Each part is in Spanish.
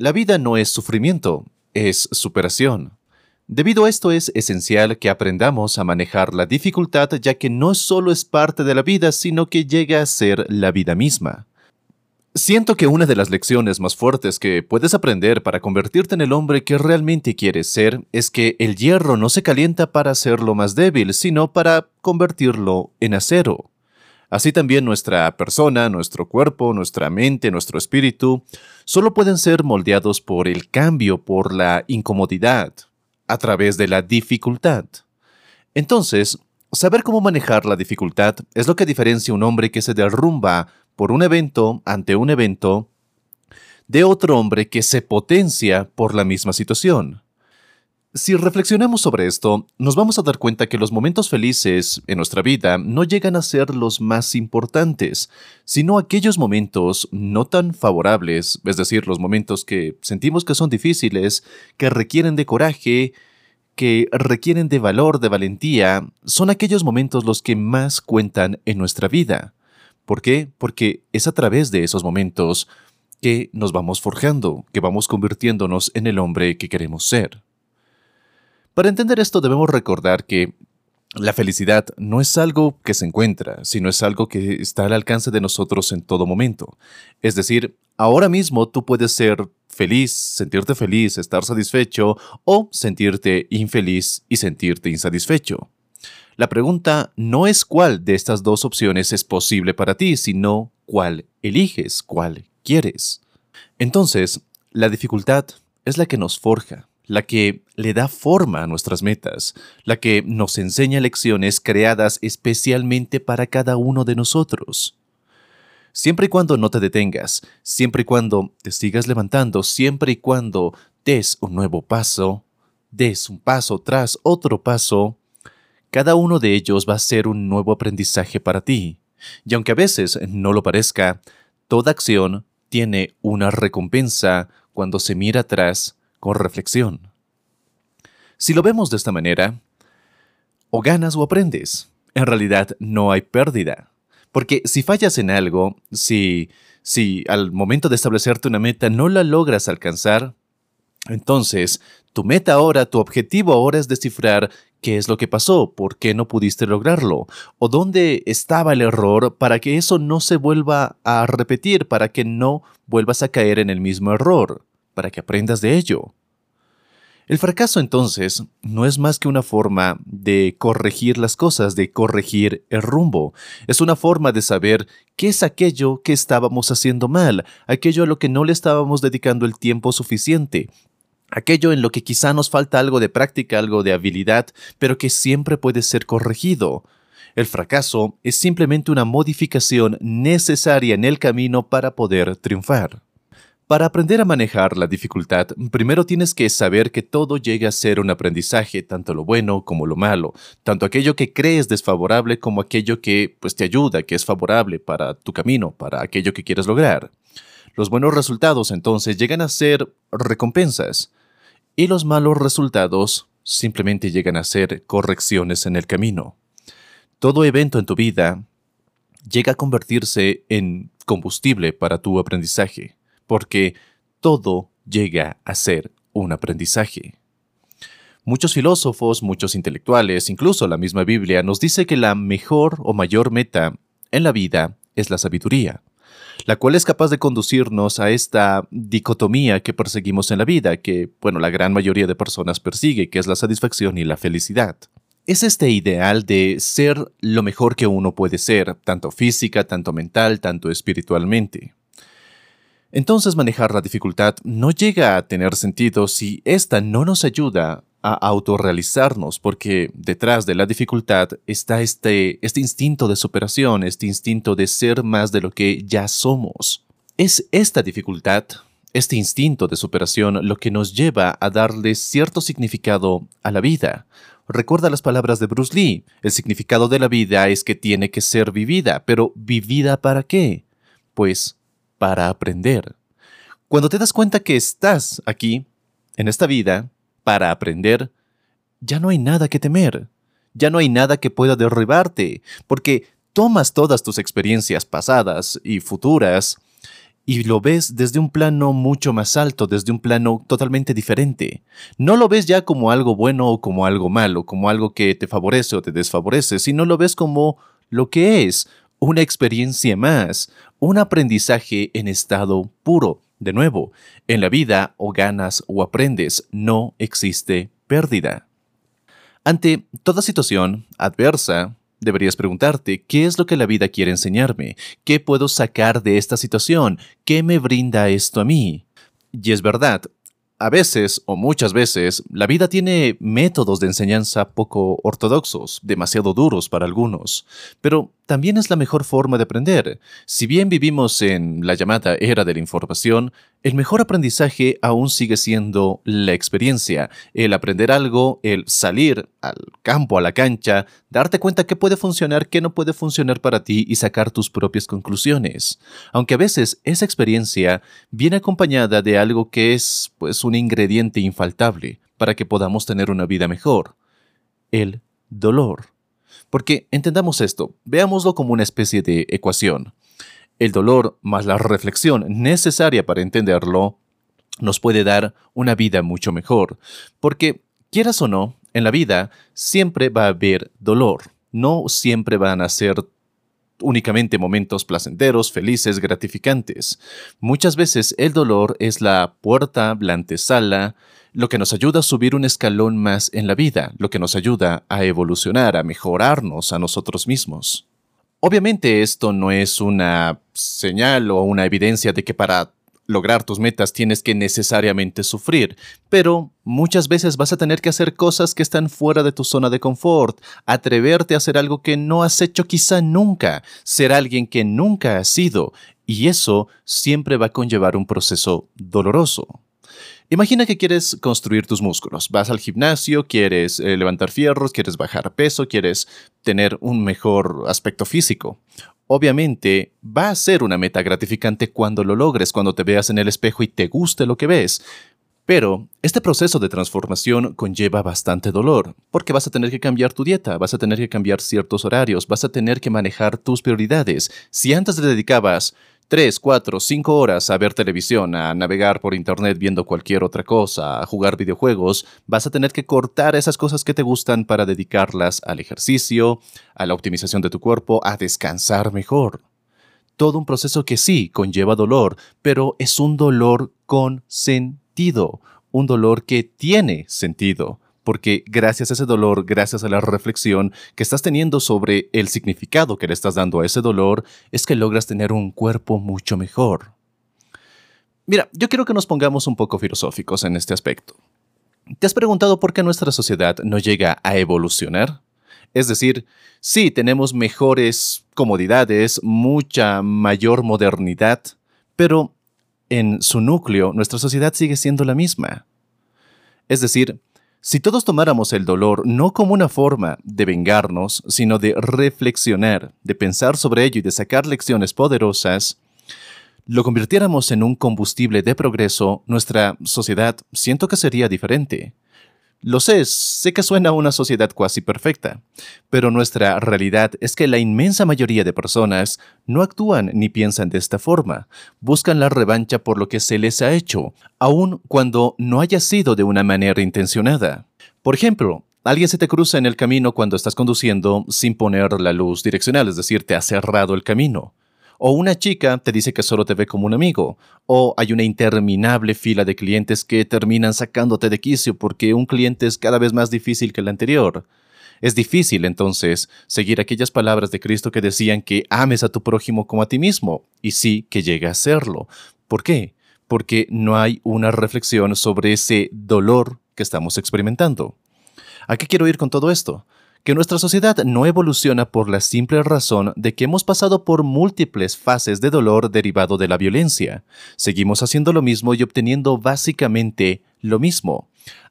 La vida no es sufrimiento, es superación. Debido a esto es esencial que aprendamos a manejar la dificultad ya que no solo es parte de la vida, sino que llega a ser la vida misma. Siento que una de las lecciones más fuertes que puedes aprender para convertirte en el hombre que realmente quieres ser es que el hierro no se calienta para hacerlo más débil, sino para convertirlo en acero. Así también nuestra persona, nuestro cuerpo, nuestra mente, nuestro espíritu, solo pueden ser moldeados por el cambio, por la incomodidad, a través de la dificultad. Entonces, saber cómo manejar la dificultad es lo que diferencia un hombre que se derrumba por un evento ante un evento de otro hombre que se potencia por la misma situación. Si reflexionamos sobre esto, nos vamos a dar cuenta que los momentos felices en nuestra vida no llegan a ser los más importantes, sino aquellos momentos no tan favorables, es decir, los momentos que sentimos que son difíciles, que requieren de coraje, que requieren de valor, de valentía, son aquellos momentos los que más cuentan en nuestra vida. ¿Por qué? Porque es a través de esos momentos que nos vamos forjando, que vamos convirtiéndonos en el hombre que queremos ser. Para entender esto debemos recordar que la felicidad no es algo que se encuentra, sino es algo que está al alcance de nosotros en todo momento. Es decir, ahora mismo tú puedes ser feliz, sentirte feliz, estar satisfecho o sentirte infeliz y sentirte insatisfecho. La pregunta no es cuál de estas dos opciones es posible para ti, sino cuál eliges, cuál quieres. Entonces, la dificultad es la que nos forja, la que le da forma a nuestras metas, la que nos enseña lecciones creadas especialmente para cada uno de nosotros. Siempre y cuando no te detengas, siempre y cuando te sigas levantando, siempre y cuando des un nuevo paso, des un paso tras otro paso, cada uno de ellos va a ser un nuevo aprendizaje para ti. Y aunque a veces no lo parezca, toda acción tiene una recompensa cuando se mira atrás con reflexión. Si lo vemos de esta manera, o ganas o aprendes. En realidad no hay pérdida. Porque si fallas en algo, si, si al momento de establecerte una meta no la logras alcanzar, entonces tu meta ahora, tu objetivo ahora es descifrar qué es lo que pasó, por qué no pudiste lograrlo, o dónde estaba el error para que eso no se vuelva a repetir, para que no vuelvas a caer en el mismo error para que aprendas de ello. El fracaso entonces no es más que una forma de corregir las cosas, de corregir el rumbo. Es una forma de saber qué es aquello que estábamos haciendo mal, aquello a lo que no le estábamos dedicando el tiempo suficiente, aquello en lo que quizá nos falta algo de práctica, algo de habilidad, pero que siempre puede ser corregido. El fracaso es simplemente una modificación necesaria en el camino para poder triunfar. Para aprender a manejar la dificultad, primero tienes que saber que todo llega a ser un aprendizaje, tanto lo bueno como lo malo, tanto aquello que crees desfavorable como aquello que pues te ayuda, que es favorable para tu camino, para aquello que quieres lograr. Los buenos resultados entonces llegan a ser recompensas y los malos resultados simplemente llegan a ser correcciones en el camino. Todo evento en tu vida llega a convertirse en combustible para tu aprendizaje porque todo llega a ser un aprendizaje. Muchos filósofos, muchos intelectuales, incluso la misma Biblia, nos dice que la mejor o mayor meta en la vida es la sabiduría, la cual es capaz de conducirnos a esta dicotomía que perseguimos en la vida, que, bueno, la gran mayoría de personas persigue, que es la satisfacción y la felicidad. Es este ideal de ser lo mejor que uno puede ser, tanto física, tanto mental, tanto espiritualmente. Entonces manejar la dificultad no llega a tener sentido si ésta no nos ayuda a autorrealizarnos, porque detrás de la dificultad está este, este instinto de superación, este instinto de ser más de lo que ya somos. Es esta dificultad, este instinto de superación, lo que nos lleva a darle cierto significado a la vida. Recuerda las palabras de Bruce Lee, el significado de la vida es que tiene que ser vivida, pero ¿vivida para qué? Pues para aprender. Cuando te das cuenta que estás aquí, en esta vida, para aprender, ya no hay nada que temer, ya no hay nada que pueda derribarte, porque tomas todas tus experiencias pasadas y futuras y lo ves desde un plano mucho más alto, desde un plano totalmente diferente. No lo ves ya como algo bueno o como algo malo, como algo que te favorece o te desfavorece, sino lo ves como lo que es, una experiencia más, un aprendizaje en estado puro. De nuevo, en la vida o ganas o aprendes, no existe pérdida. Ante toda situación adversa, deberías preguntarte, ¿qué es lo que la vida quiere enseñarme? ¿Qué puedo sacar de esta situación? ¿Qué me brinda esto a mí? Y es verdad, a veces, o muchas veces, la vida tiene métodos de enseñanza poco ortodoxos, demasiado duros para algunos, pero también es la mejor forma de aprender. Si bien vivimos en la llamada era de la información, el mejor aprendizaje aún sigue siendo la experiencia, el aprender algo, el salir al campo, a la cancha, darte cuenta qué puede funcionar, qué no puede funcionar para ti y sacar tus propias conclusiones. Aunque a veces esa experiencia viene acompañada de algo que es pues un ingrediente infaltable para que podamos tener una vida mejor, el dolor. Porque entendamos esto, veámoslo como una especie de ecuación. El dolor más la reflexión necesaria para entenderlo nos puede dar una vida mucho mejor. Porque, quieras o no, en la vida siempre va a haber dolor. No siempre van a ser únicamente momentos placenteros, felices, gratificantes. Muchas veces el dolor es la puerta, la lo que nos ayuda a subir un escalón más en la vida, lo que nos ayuda a evolucionar, a mejorarnos a nosotros mismos. Obviamente esto no es una señal o una evidencia de que para lograr tus metas tienes que necesariamente sufrir, pero muchas veces vas a tener que hacer cosas que están fuera de tu zona de confort, atreverte a hacer algo que no has hecho quizá nunca, ser alguien que nunca has sido, y eso siempre va a conllevar un proceso doloroso. Imagina que quieres construir tus músculos. Vas al gimnasio, quieres eh, levantar fierros, quieres bajar peso, quieres tener un mejor aspecto físico. Obviamente, va a ser una meta gratificante cuando lo logres, cuando te veas en el espejo y te guste lo que ves. Pero este proceso de transformación conlleva bastante dolor, porque vas a tener que cambiar tu dieta, vas a tener que cambiar ciertos horarios, vas a tener que manejar tus prioridades. Si antes te dedicabas 3, 4, 5 horas a ver televisión, a navegar por internet viendo cualquier otra cosa, a jugar videojuegos, vas a tener que cortar esas cosas que te gustan para dedicarlas al ejercicio, a la optimización de tu cuerpo, a descansar mejor. Todo un proceso que sí conlleva dolor, pero es un dolor con sentido, un dolor que tiene sentido porque gracias a ese dolor, gracias a la reflexión que estás teniendo sobre el significado que le estás dando a ese dolor, es que logras tener un cuerpo mucho mejor. Mira, yo quiero que nos pongamos un poco filosóficos en este aspecto. ¿Te has preguntado por qué nuestra sociedad no llega a evolucionar? Es decir, sí, tenemos mejores comodidades, mucha mayor modernidad, pero en su núcleo nuestra sociedad sigue siendo la misma. Es decir, si todos tomáramos el dolor no como una forma de vengarnos, sino de reflexionar, de pensar sobre ello y de sacar lecciones poderosas, lo convirtiéramos en un combustible de progreso, nuestra sociedad siento que sería diferente. Lo sé, sé que suena a una sociedad cuasi perfecta, pero nuestra realidad es que la inmensa mayoría de personas no actúan ni piensan de esta forma, buscan la revancha por lo que se les ha hecho, aun cuando no haya sido de una manera intencionada. Por ejemplo, alguien se te cruza en el camino cuando estás conduciendo sin poner la luz direccional, es decir, te ha cerrado el camino. O una chica te dice que solo te ve como un amigo. O hay una interminable fila de clientes que terminan sacándote de quicio porque un cliente es cada vez más difícil que el anterior. Es difícil entonces seguir aquellas palabras de Cristo que decían que ames a tu prójimo como a ti mismo, y sí que llega a serlo. ¿Por qué? Porque no hay una reflexión sobre ese dolor que estamos experimentando. ¿A qué quiero ir con todo esto? Que nuestra sociedad no evoluciona por la simple razón de que hemos pasado por múltiples fases de dolor derivado de la violencia. Seguimos haciendo lo mismo y obteniendo básicamente lo mismo.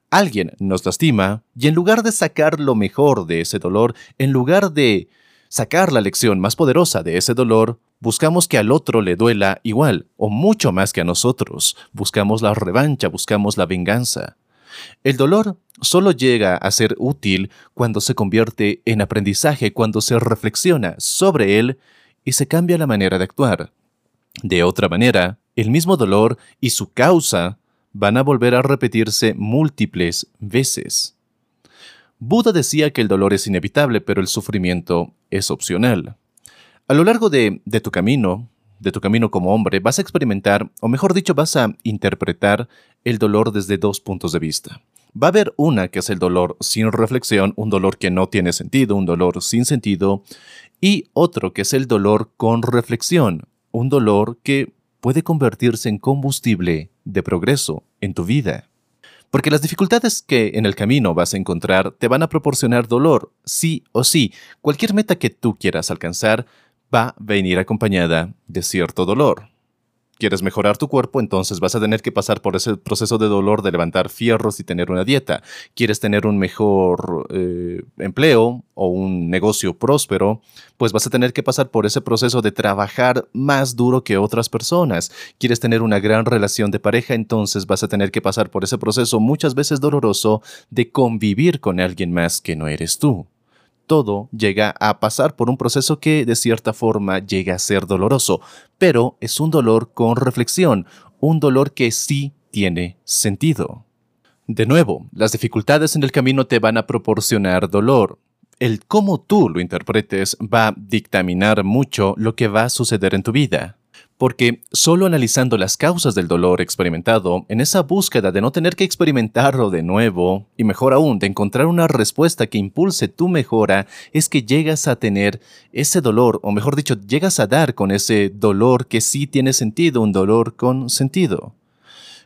Alguien nos lastima y en lugar de sacar lo mejor de ese dolor, en lugar de sacar la lección más poderosa de ese dolor, buscamos que al otro le duela igual o mucho más que a nosotros. Buscamos la revancha, buscamos la venganza. El dolor solo llega a ser útil cuando se convierte en aprendizaje, cuando se reflexiona sobre él y se cambia la manera de actuar. De otra manera, el mismo dolor y su causa van a volver a repetirse múltiples veces. Buda decía que el dolor es inevitable, pero el sufrimiento es opcional. A lo largo de, tu camino, de tu camino como hombre, vas a experimentar, o mejor dicho, vas a interpretar el dolor desde dos puntos de vista. Va a haber una que es el dolor sin reflexión, un dolor que no tiene sentido, un dolor sin sentido, y otro que es el dolor con reflexión, un dolor que puede convertirse en combustible de progreso en tu vida. Porque las dificultades que en el camino vas a encontrar te van a proporcionar dolor, sí o sí. Cualquier meta que tú quieras alcanzar va a venir acompañada de cierto dolor quieres mejorar tu cuerpo, entonces vas a tener que pasar por ese proceso de dolor de levantar fierros y tener una dieta. Quieres tener un mejor eh, empleo o un negocio próspero, pues vas a tener que pasar por ese proceso de trabajar más duro que otras personas. Quieres tener una gran relación de pareja, entonces vas a tener que pasar por ese proceso muchas veces doloroso de convivir con alguien más que no eres tú todo llega a pasar por un proceso que de cierta forma llega a ser doloroso, pero es un dolor con reflexión, un dolor que sí tiene sentido. De nuevo, las dificultades en el camino te van a proporcionar dolor. El cómo tú lo interpretes va a dictaminar mucho lo que va a suceder en tu vida porque solo analizando las causas del dolor experimentado, en esa búsqueda de no tener que experimentarlo de nuevo, y mejor aún, de encontrar una respuesta que impulse tu mejora, es que llegas a tener ese dolor, o mejor dicho, llegas a dar con ese dolor que sí tiene sentido, un dolor con sentido.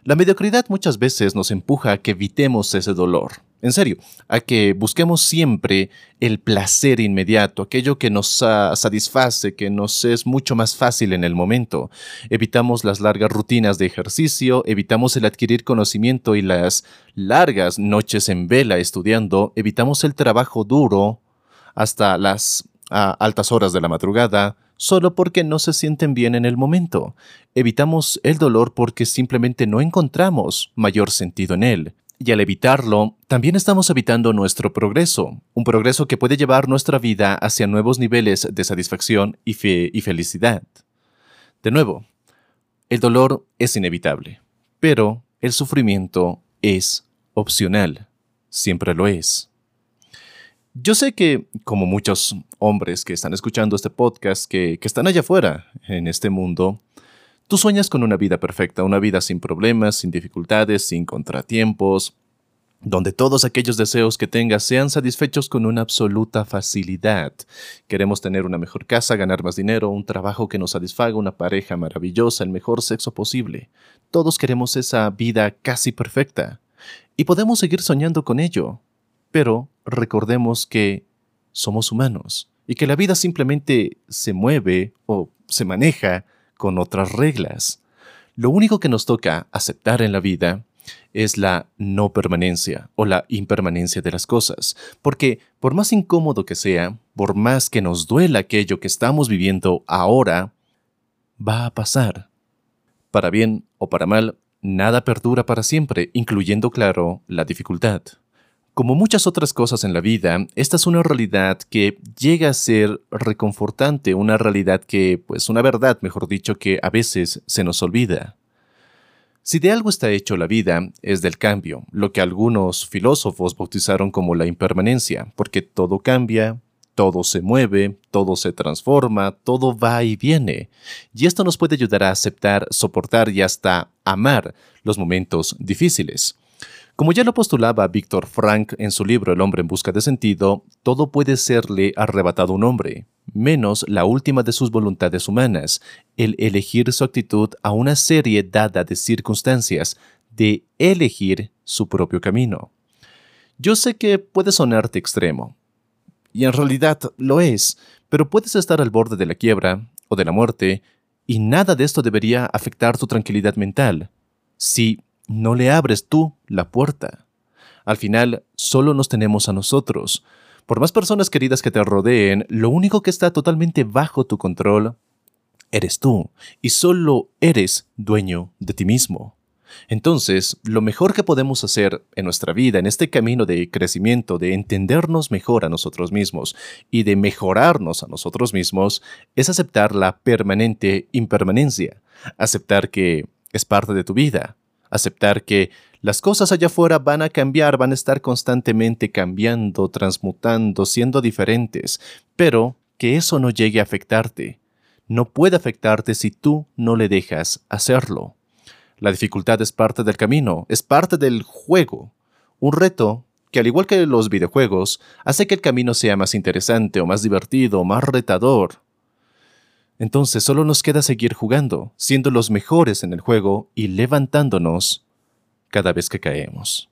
La mediocridad muchas veces nos empuja a que evitemos ese dolor. En serio, a que busquemos siempre el placer inmediato, aquello que nos satisface, que nos es mucho más fácil en el momento. Evitamos las largas rutinas de ejercicio, evitamos el adquirir conocimiento y las largas noches en vela estudiando, evitamos el trabajo duro hasta las altas horas de la madrugada, solo porque no se sienten bien en el momento. Evitamos el dolor porque simplemente no encontramos mayor sentido en él. Y al evitarlo, también estamos evitando nuestro progreso, un progreso que puede llevar nuestra vida hacia nuevos niveles de satisfacción y, fe y felicidad. De nuevo, el dolor es inevitable, pero el sufrimiento es opcional, siempre lo es. Yo sé que, como muchos hombres que están escuchando este podcast, que, que, están allá afuera en este mundo, tú sueñas con una vida perfecta, una vida sin problemas, sin dificultades, sin contratiempos, donde todos aquellos deseos que tengas sean satisfechos con una absoluta facilidad. Queremos tener una mejor casa, ganar más dinero, un trabajo que nos satisfaga, una pareja maravillosa, el mejor sexo posible. Todos queremos esa vida casi perfecta. Y podemos seguir soñando con ello, pero recordemos que somos humanos y que la vida simplemente se mueve o se maneja con otras reglas. Lo único que nos toca aceptar en la vida es la no permanencia o la impermanencia de las cosas, porque por más incómodo que sea, por más que nos duela aquello que estamos viviendo ahora, va a pasar. Para bien o para mal, nada perdura para siempre, incluyendo, claro, la dificultad. Como muchas otras cosas en la vida, esta es una realidad que llega a ser reconfortante, una realidad que, pues una verdad, mejor dicho, que a veces se nos olvida. Si de algo está hecho la vida, es del cambio, lo que algunos filósofos bautizaron como la impermanencia, porque todo cambia, todo se mueve, todo se transforma, todo va y viene. Y esto nos puede ayudar a aceptar, soportar y hasta amar los momentos difíciles. Como ya lo postulaba Víctor Frank en su libro El hombre en busca de sentido, todo puede serle arrebatado a un hombre, menos la última de sus voluntades humanas, el elegir su actitud a una serie dada de circunstancias, de elegir su propio camino. Yo sé que puede sonarte extremo, y en realidad lo es, pero puedes estar al borde de la quiebra o de la muerte, y nada de esto debería afectar tu tranquilidad mental si no le abres tú la puerta. Al final, solo nos tenemos a nosotros. Por más personas queridas que te rodeen, lo único que está totalmente bajo tu control eres tú, y solo eres dueño de ti mismo. Entonces, lo mejor que podemos hacer en nuestra vida, en este camino de crecimiento, de entendernos mejor a nosotros mismos y de mejorarnos a nosotros mismos, es aceptar la permanente impermanencia, aceptar que es parte de tu vida, aceptar que las cosas allá afuera van a cambiar, van a estar constantemente cambiando, transmutando, siendo diferentes, pero que eso no llegue a afectarte. No puede afectarte si tú no le dejas hacerlo. La dificultad es parte del camino, es parte del juego. Un reto que, al igual que los videojuegos, hace que el camino sea más interesante o más divertido o más retador. Entonces solo nos queda seguir jugando, siendo los mejores en el juego y levantándonos cada vez que caemos.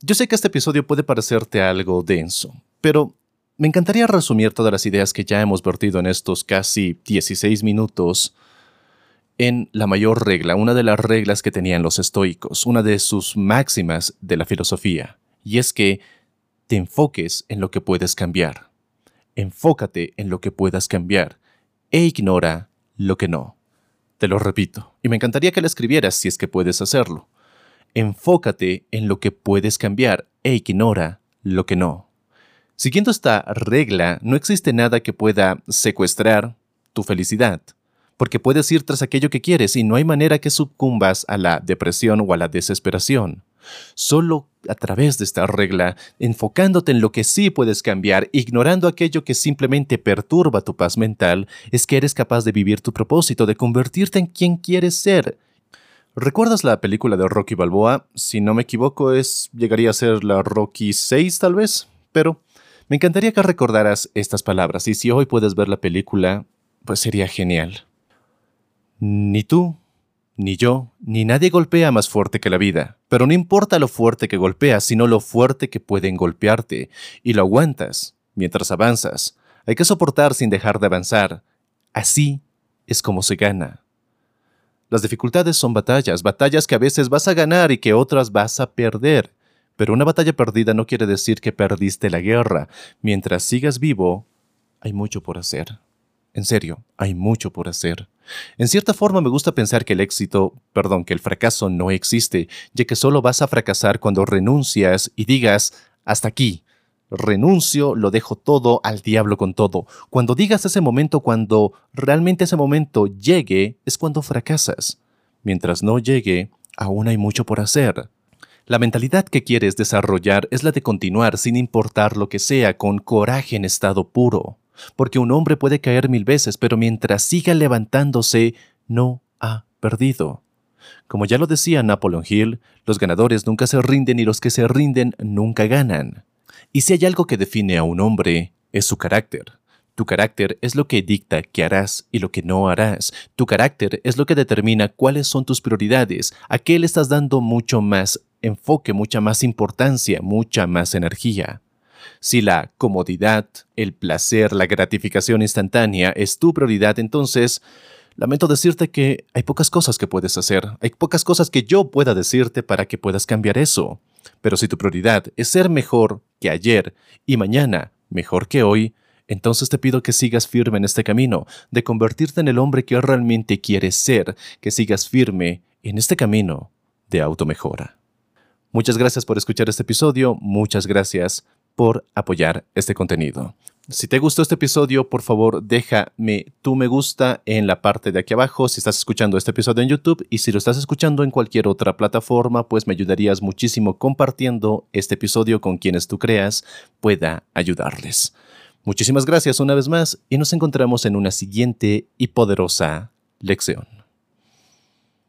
Yo sé que este episodio puede parecerte algo denso, pero me encantaría resumir todas las ideas que ya hemos vertido en estos casi 16 minutos en la mayor regla, una de las reglas que tenían los estoicos, una de sus máximas de la filosofía, y es que te enfoques en lo que puedes cambiar. Enfócate en lo que puedas cambiar e ignora lo que no. Te lo repito, y me encantaría que la escribieras si es que puedes hacerlo. Enfócate en lo que puedes cambiar e ignora lo que no. Siguiendo esta regla, no existe nada que pueda secuestrar tu felicidad porque puedes ir tras aquello que quieres y no hay manera que sucumbas a la depresión o a la desesperación. Solo a través de esta regla, enfocándote en lo que sí puedes cambiar, ignorando aquello que simplemente perturba tu paz mental, es que eres capaz de vivir tu propósito, de convertirte en quien quieres ser. ¿Recuerdas la película de Rocky Balboa? Si no me equivoco, es llegaría a ser la Rocky 6 tal vez, pero me encantaría que recordaras estas palabras y si hoy puedes ver la película, pues sería genial. Ni tú, ni yo, ni nadie golpea más fuerte que la vida, pero no importa lo fuerte que golpeas, sino lo fuerte que pueden golpearte, y lo aguantas mientras avanzas. Hay que soportar sin dejar de avanzar. Así es como se gana. Las dificultades son batallas, batallas que a veces vas a ganar y que otras vas a perder. Pero una batalla perdida no quiere decir que perdiste la guerra. Mientras sigas vivo, hay mucho por hacer. En serio, hay mucho por hacer. En cierta forma me gusta pensar que el éxito, perdón, que el fracaso no existe, ya que solo vas a fracasar cuando renuncias y digas, hasta aquí, renuncio, lo dejo todo al diablo con todo. Cuando digas ese momento, cuando realmente ese momento llegue, es cuando fracasas. Mientras no llegue, aún hay mucho por hacer. La mentalidad que quieres desarrollar es la de continuar sin importar lo que sea, con coraje en estado puro porque un hombre puede caer mil veces, pero mientras siga levantándose, no ha perdido. Como ya lo decía Napoleon Hill, los ganadores nunca se rinden y los que se rinden nunca ganan. Y si hay algo que define a un hombre, es su carácter. Tu carácter es lo que dicta qué harás y lo que no harás. Tu carácter es lo que determina cuáles son tus prioridades, a qué le estás dando mucho más enfoque, mucha más importancia, mucha más energía. Si la comodidad, el placer, la gratificación instantánea es tu prioridad, entonces lamento decirte que hay pocas cosas que puedes hacer, hay pocas cosas que yo pueda decirte para que puedas cambiar eso. Pero si tu prioridad es ser mejor que ayer y mañana mejor que hoy, entonces te pido que sigas firme en este camino, de convertirte en el hombre que realmente quieres ser, que sigas firme en este camino de automejora. Muchas gracias por escuchar este episodio, muchas gracias por apoyar este contenido. Si te gustó este episodio, por favor déjame tu me gusta en la parte de aquí abajo si estás escuchando este episodio en YouTube y si lo estás escuchando en cualquier otra plataforma, pues me ayudarías muchísimo compartiendo este episodio con quienes tú creas pueda ayudarles. Muchísimas gracias una vez más y nos encontramos en una siguiente y poderosa lección.